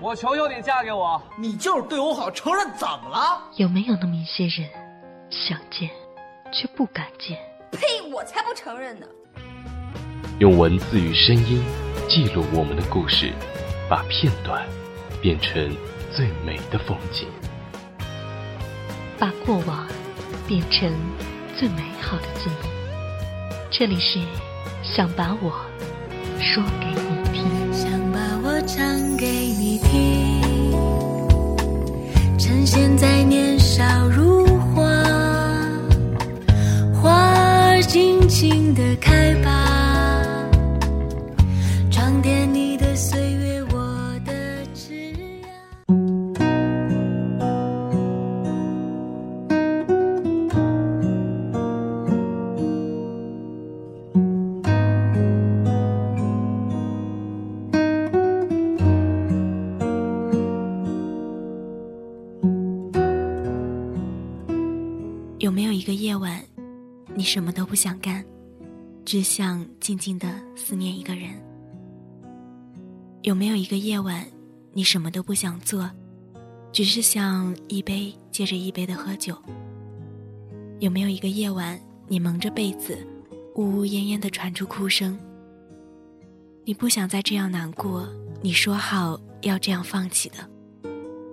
我求求你嫁给我！你就是对我好，承认怎么了？有没有那么一些人，想见却不敢见？呸！我才不承认呢！用文字与声音记录我们的故事，把片段变成最美的风景，把过往变成最美好的记忆。这里是想把我说给你听。想把我唱听，趁现在年少如花，花儿尽情的开吧，夜晚，你什么都不想干，只想静静的思念一个人？有没有一个夜晚，你什么都不想做，只是想一杯接着一杯的喝酒？有没有一个夜晚，你蒙着被子，呜呜咽咽的传出哭声？你不想再这样难过，你说好要这样放弃的，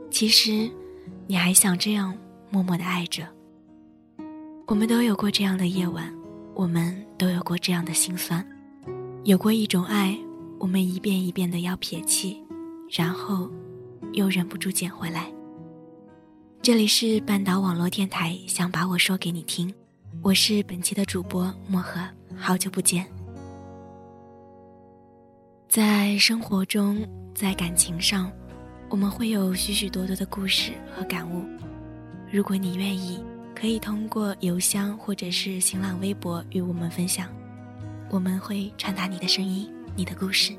其实你还想这样默默的爱着。我们都有过这样的夜晚，我们都有过这样的心酸，有过一种爱，我们一遍一遍的要撇弃，然后又忍不住捡回来。这里是半岛网络电台，想把我说给你听，我是本期的主播漠河，好久不见。在生活中，在感情上，我们会有许许多多的故事和感悟。如果你愿意。可以通过邮箱或者是新浪微博与我们分享，我们会传达你的声音、你的故事。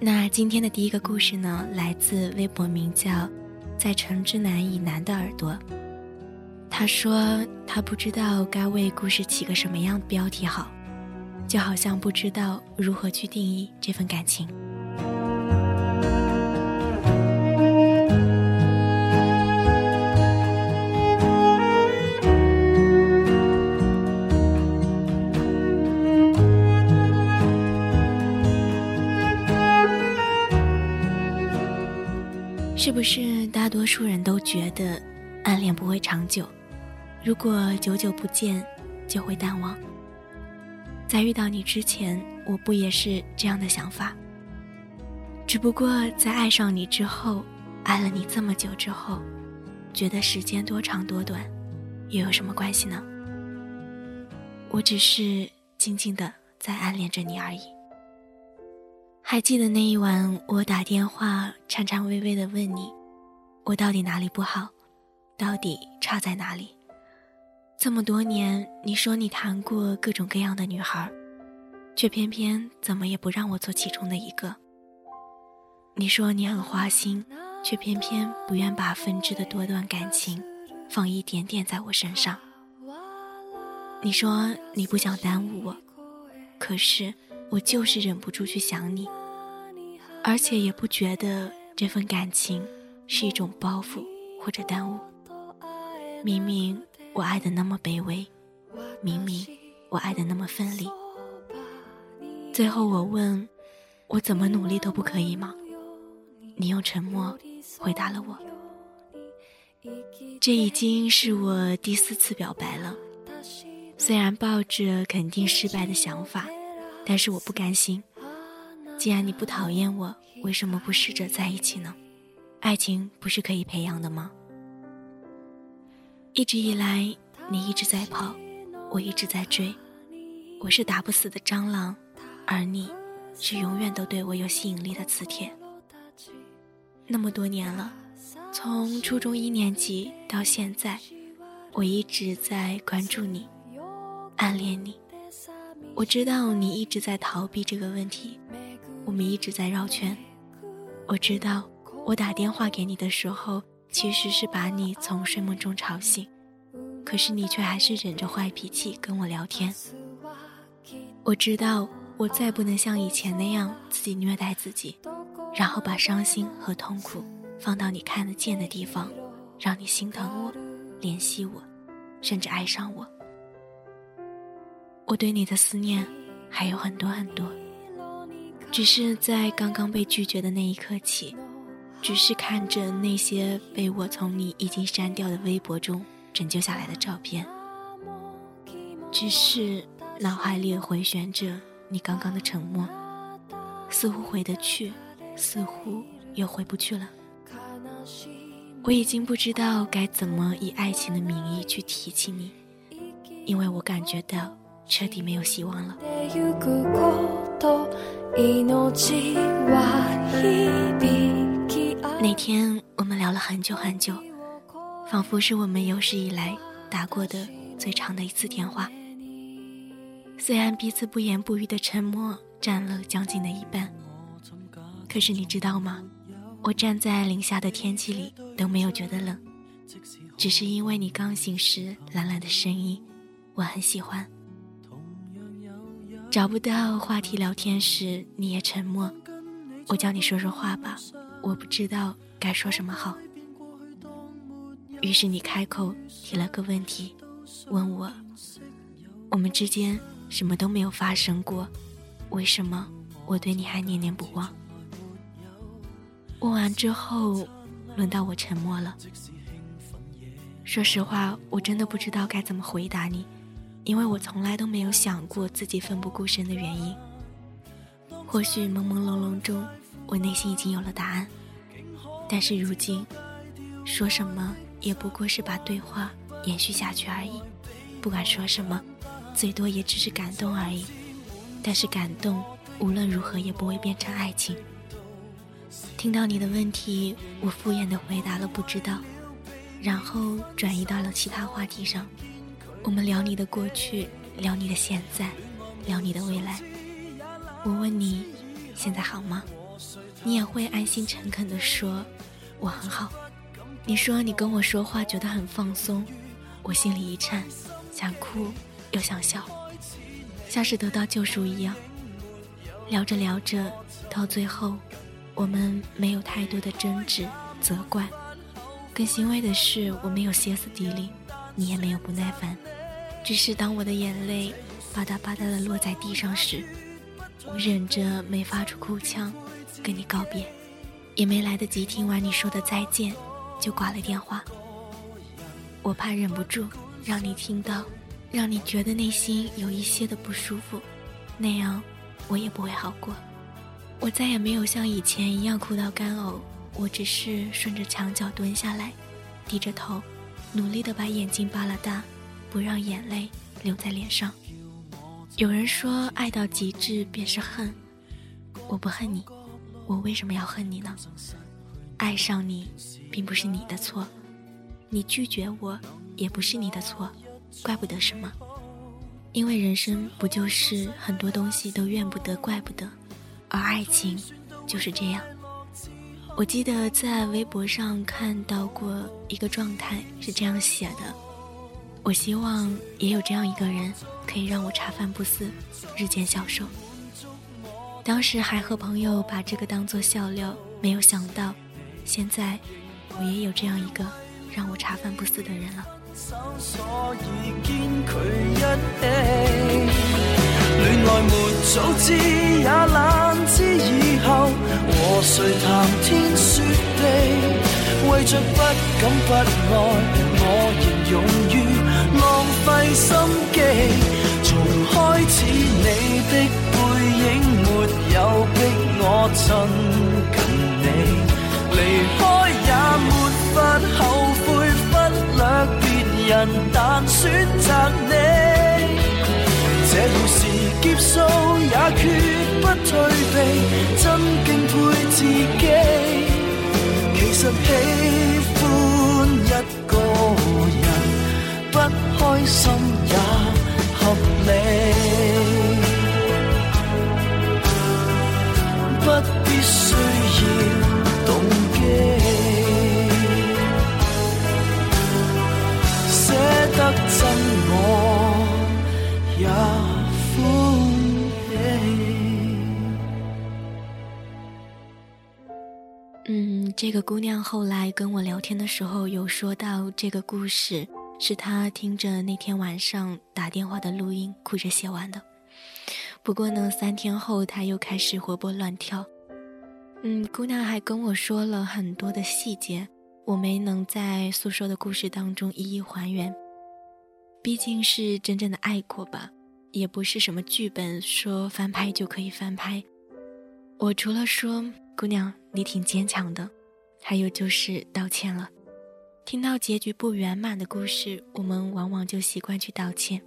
那今天的第一个故事呢，来自微博名叫“在城之南以南的耳朵”。他说他不知道该为故事起个什么样的标题好，就好像不知道如何去定义这份感情。是大多数人都觉得暗恋不会长久？如果久久不见，就会淡忘。在遇到你之前，我不也是这样的想法？只不过在爱上你之后，爱了你这么久之后，觉得时间多长多短，又有什么关系呢？我只是静静的在暗恋着你而已。还记得那一晚，我打电话颤颤巍巍的问你，我到底哪里不好，到底差在哪里？这么多年，你说你谈过各种各样的女孩，却偏偏怎么也不让我做其中的一个。你说你很花心，却偏偏不愿把分支的多段感情放一点点在我身上。你说你不想耽误我，可是。我就是忍不住去想你，而且也不觉得这份感情是一种包袱或者耽误。明明我爱的那么卑微，明明我爱的那么分离，最后我问，我怎么努力都不可以吗？你用沉默回答了我。这已经是我第四次表白了，虽然抱着肯定失败的想法。但是我不甘心，既然你不讨厌我，为什么不试着在一起呢？爱情不是可以培养的吗？一直以来，你一直在跑，我一直在追。我是打不死的蟑螂，而你是永远都对我有吸引力的磁铁。那么多年了，从初中一年级到现在，我一直在关注你，暗恋你。我知道你一直在逃避这个问题，我们一直在绕圈。我知道我打电话给你的时候，其实是把你从睡梦中吵醒，可是你却还是忍着坏脾气跟我聊天。我知道我再不能像以前那样自己虐待自己，然后把伤心和痛苦。放到你看得见的地方，让你心疼我，怜惜我，甚至爱上我。我对你的思念还有很多很多，只是在刚刚被拒绝的那一刻起，只是看着那些被我从你已经删掉的微博中拯救下来的照片，只是脑海里回旋着你刚刚的沉默，似乎回得去，似乎又回不去了。我已经不知道该怎么以爱情的名义去提起你，因为我感觉到彻底没有希望了。那天我们聊了很久很久，仿佛是我们有史以来打过的最长的一次电话。虽然彼此不言不语的沉默占了将近的一半，可是你知道吗？我站在零下的天气里都没有觉得冷，只是因为你刚醒时懒懒的声音，我很喜欢。找不到话题聊天时你也沉默，我叫你说说话吧，我不知道该说什么好。于是你开口提了个问题，问我，我们之间什么都没有发生过，为什么我对你还念念不忘？问完之后，轮到我沉默了。说实话，我真的不知道该怎么回答你，因为我从来都没有想过自己奋不顾身的原因。或许朦朦胧胧中，我内心已经有了答案，但是如今，说什么也不过是把对话延续下去而已。不管说什么，最多也只是感动而已。但是感动，无论如何也不会变成爱情。听到你的问题，我敷衍的回答了不知道，然后转移到了其他话题上。我们聊你的过去，聊你的现在，聊你的未来。我问你，现在好吗？你也会安心诚恳的说，我很好。你说你跟我说话觉得很放松，我心里一颤，想哭又想笑，像是得到救赎一样。聊着聊着，到最后。我们没有太多的争执、责怪，更欣慰的是，我没有歇斯底里，你也没有不耐烦。只是当我的眼泪吧嗒吧嗒的落在地上时，我忍着没发出哭腔，跟你告别，也没来得及听完你说的再见，就挂了电话。我怕忍不住让你听到，让你觉得内心有一些的不舒服，那样我也不会好过。我再也没有像以前一样哭到干呕，我只是顺着墙角蹲下来，低着头，努力的把眼睛扒拉大，不让眼泪流在脸上。有人说爱到极致便是恨，我不恨你，我为什么要恨你呢？爱上你并不是你的错，你拒绝我也不是你的错，怪不得什么，因为人生不就是很多东西都怨不得怪不得。而爱情就是这样。我记得在微博上看到过一个状态是这样写的：我希望也有这样一个人，可以让我茶饭不思，日渐消瘦。当时还和朋友把这个当做笑料，没有想到，现在我也有这样一个让我茶饭不思的人了。为着不敢不，费心机。从开始你的背影没有逼我亲近你，离开也没法后悔，忽略别人，但选择你。这路是劫数，也决不退避，真敬佩自己。其实心也合理。不必需要动机，舍得真我也。嗯，这个姑娘后来跟我聊天的时候，有说到这个故事。是他听着那天晚上打电话的录音，哭着写完的。不过呢，三天后他又开始活蹦乱跳。嗯，姑娘还跟我说了很多的细节，我没能在诉说的故事当中一一还原。毕竟是真正的爱过吧，也不是什么剧本说翻拍就可以翻拍。我除了说。姑娘，你挺坚强的，还有就是道歉了。听到结局不圆满的故事，我们往往就习惯去道歉。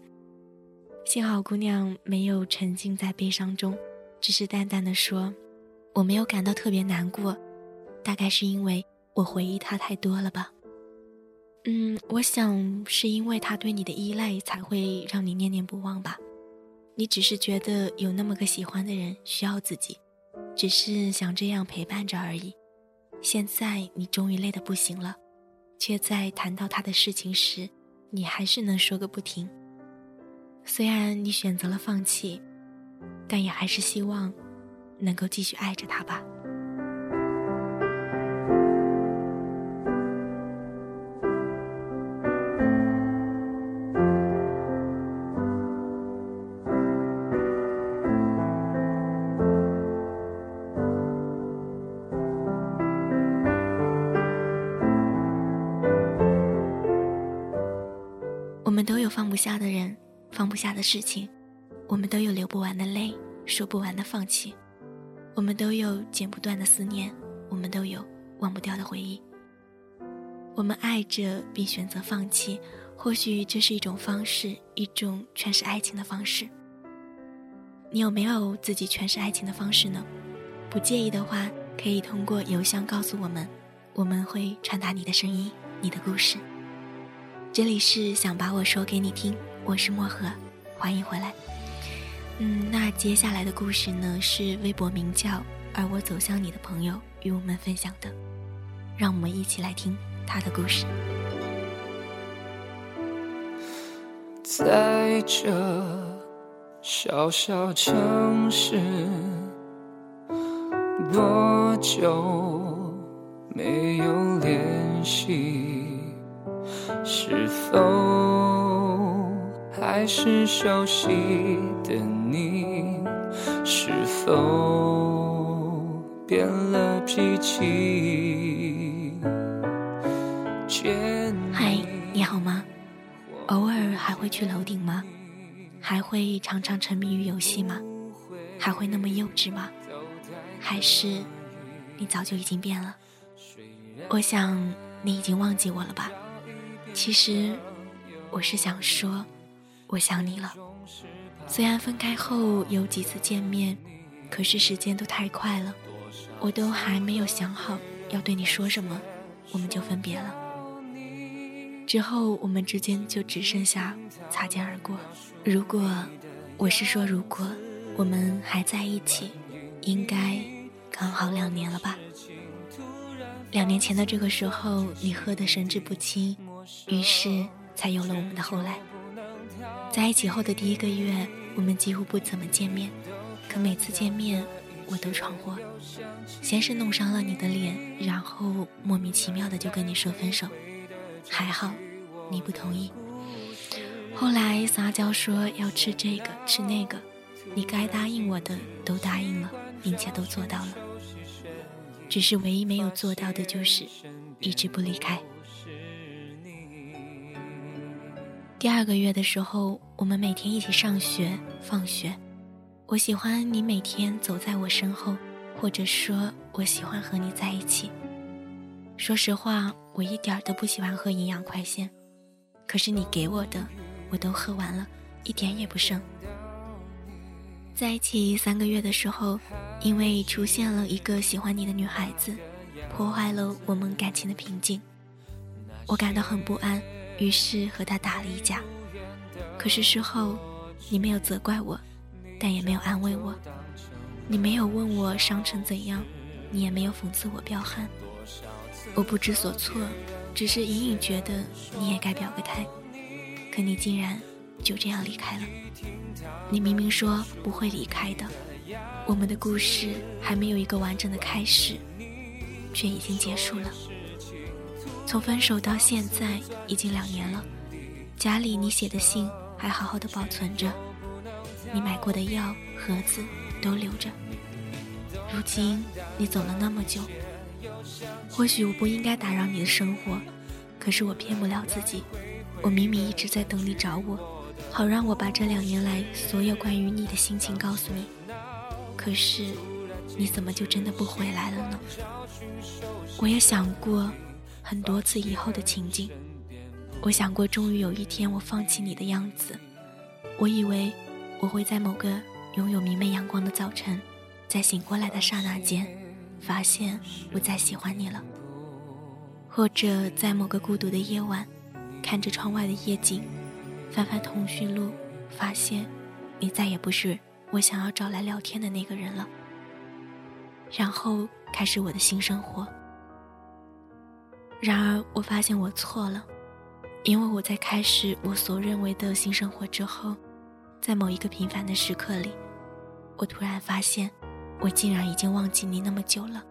幸好姑娘没有沉浸在悲伤中，只是淡淡的说：“我没有感到特别难过，大概是因为我回忆他太多了吧。”嗯，我想是因为他对你的依赖才会让你念念不忘吧。你只是觉得有那么个喜欢的人需要自己。只是想这样陪伴着而已。现在你终于累得不行了，却在谈到他的事情时，你还是能说个不停。虽然你选择了放弃，但也还是希望能够继续爱着他吧。都有放不下的人，放不下的事情；我们都有流不完的泪，说不完的放弃；我们都有剪不断的思念，我们都有忘不掉的回忆。我们爱着并选择放弃，或许这是一种方式，一种诠释爱情的方式。你有没有自己诠释爱情的方式呢？不介意的话，可以通过邮箱告诉我们，我们会传达你的声音，你的故事。这里是想把我说给你听，我是漠河，欢迎回来。嗯，那接下来的故事呢，是微博名叫“而我走向你”的朋友与我们分享的，让我们一起来听他的故事。在这小小城市，多久没有联系？是否还是熟悉的你？是否变了脾气？嗨，你好吗？偶尔还会去楼顶吗？还会常常沉迷于游戏吗？还会那么幼稚吗？还是你早就已经变了？我想你已经忘记我了吧。其实，我是想说，我想你了。虽然分开后有几次见面，可是时间都太快了，我都还没有想好要对你说什么，我们就分别了。之后我们之间就只剩下擦肩而过。如果，我是说如果我们还在一起，应该刚好两年了吧？两年前的这个时候，你喝得神志不清。于是才有了我们的后来。在一起后的第一个月，我们几乎不怎么见面，可每次见面，我都闯祸。先是弄伤了你的脸，然后莫名其妙的就跟你说分手。还好，你不同意。后来撒娇说要吃这个吃那个，你该答应我的都答应了，并且都做到了。只是唯一没有做到的就是一直不离开。第二个月的时候，我们每天一起上学、放学。我喜欢你每天走在我身后，或者说，我喜欢和你在一起。说实话，我一点都不喜欢喝营养快线，可是你给我的，我都喝完了，一点也不剩。在一起三个月的时候，因为出现了一个喜欢你的女孩子，破坏了我们感情的平静，我感到很不安。于是和他打了一架，可是事后，你没有责怪我，但也没有安慰我，你没有问我伤成怎样，你也没有讽刺我彪悍，我不知所措，只是隐隐觉得你也该表个态，可你竟然就这样离开了。你明明说不会离开的，我们的故事还没有一个完整的开始，却已经结束了。从分手到现在已经两年了，家里你写的信还好好的保存着，你买过的药盒子都留着。如今你走了那么久，或许我不应该打扰你的生活，可是我骗不了自己。我明明一直在等你找我，好让我把这两年来所有关于你的心情告诉你。可是，你怎么就真的不回来了呢？我也想过很多次以后的情景，我想过终于有一天我放弃你的样子。我以为我会在某个拥有明媚阳光的早晨，在醒过来的刹那间，发现不再喜欢你了，或者在某个孤独的夜晚。看着窗外的夜景，翻翻通讯录，发现你再也不是我想要找来聊天的那个人了。然后开始我的新生活。然而我发现我错了，因为我在开始我所认为的新生活之后，在某一个平凡的时刻里，我突然发现，我竟然已经忘记你那么久了。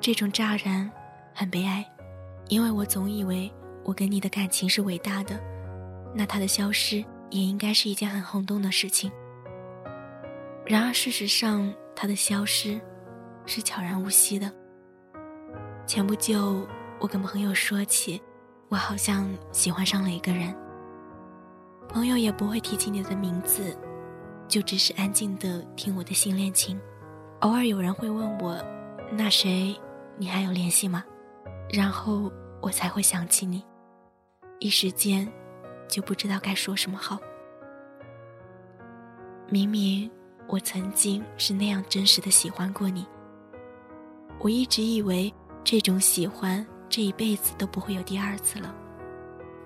这种乍然，很悲哀。因为我总以为我跟你的感情是伟大的，那他的消失也应该是一件很轰动的事情。然而事实上，他的消失是悄然无息的。前不久，我跟朋友说起，我好像喜欢上了一个人。朋友也不会提起你的名字，就只是安静的听我的新恋情。偶尔有人会问我，那谁，你还有联系吗？然后我才会想起你，一时间就不知道该说什么好。明明我曾经是那样真实的喜欢过你，我一直以为这种喜欢这一辈子都不会有第二次了。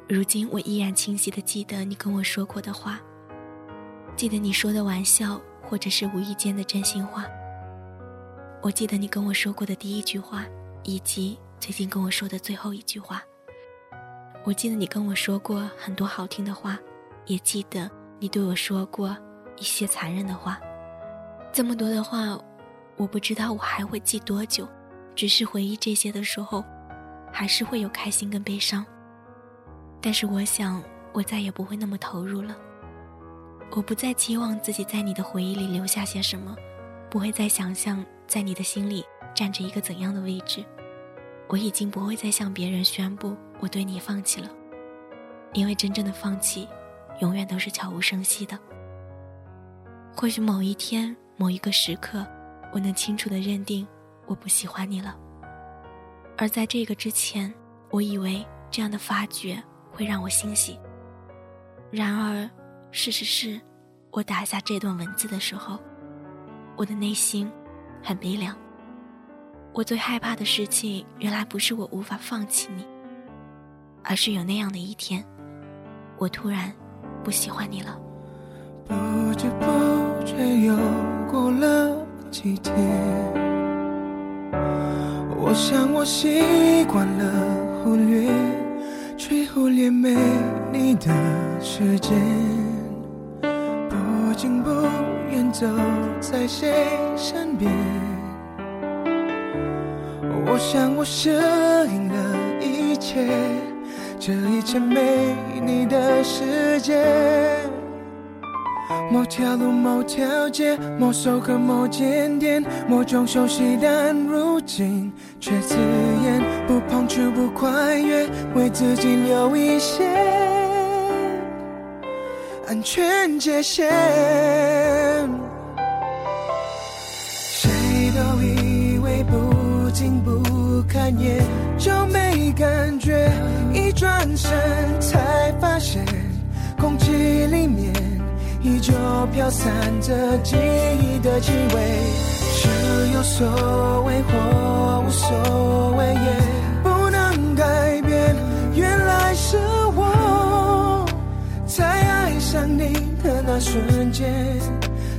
如今我依然清晰的记得你跟我说过的话，记得你说的玩笑或者是无意间的真心话。我记得你跟我说过的第一句话，以及。最近跟我说的最后一句话，我记得你跟我说过很多好听的话，也记得你对我说过一些残忍的话。这么多的话，我不知道我还会记多久。只是回忆这些的时候，还是会有开心跟悲伤。但是我想，我再也不会那么投入了。我不再期望自己在你的回忆里留下些什么，不会再想象在你的心里占着一个怎样的位置。我已经不会再向别人宣布我对你放弃了，因为真正的放弃，永远都是悄无声息的。或许某一天、某一个时刻，我能清楚的认定我不喜欢你了。而在这个之前，我以为这样的发觉会让我欣喜。然而，事实是，我打下这段文字的时候，我的内心很悲凉。我最害怕的事情，原来不是我无法放弃你，而是有那样的一天，我突然不喜欢你了。不知不觉又过了几天，我想我习惯了忽略，却忽略没你的时间，不近不远走在谁身边。我想我适应了一切，这一切没你的世界。某条路，某条街，某首歌，某间店，某种熟悉，但如今却刺眼。不碰触，不跨越，为自己留一些安全界限。谁都以为不近不。看眼就没感觉，一转身才发现，空气里面依旧飘散着记忆的气味。是有所谓或无所谓，也不能改变。原来是我在爱上你的那瞬间，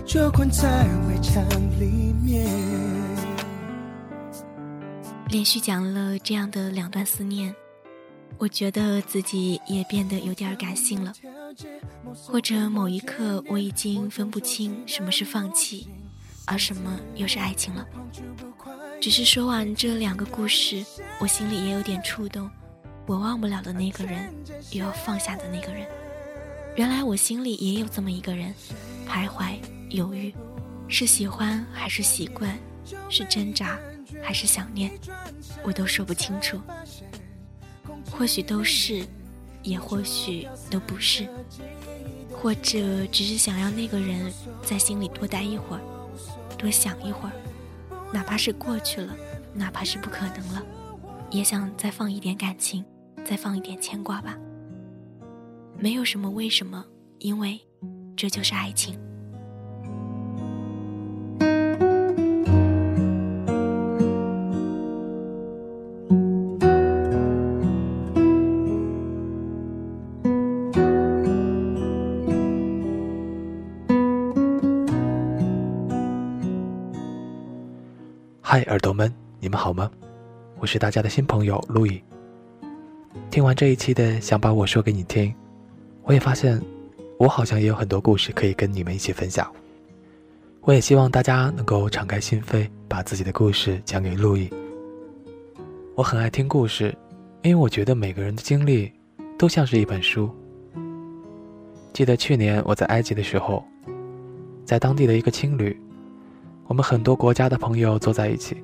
就困在围墙里面。连续讲了这样的两段思念，我觉得自己也变得有点感性了，或者某一刻我已经分不清什么是放弃，而什么又是爱情了。只是说完这两个故事，我心里也有点触动。我忘不了的那个人，又要放下的那个人，原来我心里也有这么一个人，徘徊犹豫，是喜欢还是习惯，是挣扎还是想念，我都说不清楚。或许都是，也或许都不是，或者只是想要那个人在心里多待一会儿，多想一会儿，哪怕是过去了，哪怕是不可能了，也想再放一点感情。再放一点牵挂吧，没有什么为什么，因为这就是爱情。耳朵们，你们好吗？我是大家的新朋友路易。听完这一期的，想把我说给你听，我也发现，我好像也有很多故事可以跟你们一起分享。我也希望大家能够敞开心扉，把自己的故事讲给路易。我很爱听故事，因为我觉得每个人的经历都像是一本书。记得去年我在埃及的时候，在当地的一个青旅，我们很多国家的朋友坐在一起，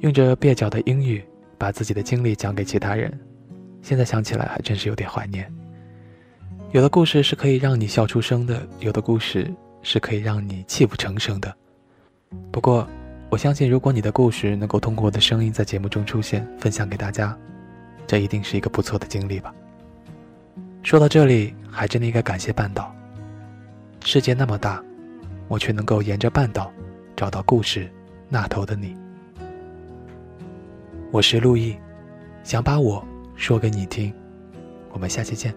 用着蹩脚的英语，把自己的经历讲给其他人。现在想起来还真是有点怀念。有的故事是可以让你笑出声的，有的故事是可以让你泣不成声的。不过，我相信如果你的故事能够通过我的声音在节目中出现，分享给大家，这一定是一个不错的经历吧。说到这里，还真的应该感谢半岛。世界那么大，我却能够沿着半岛找到故事那头的你。我是陆毅，想把我。说给你听，我们下期见。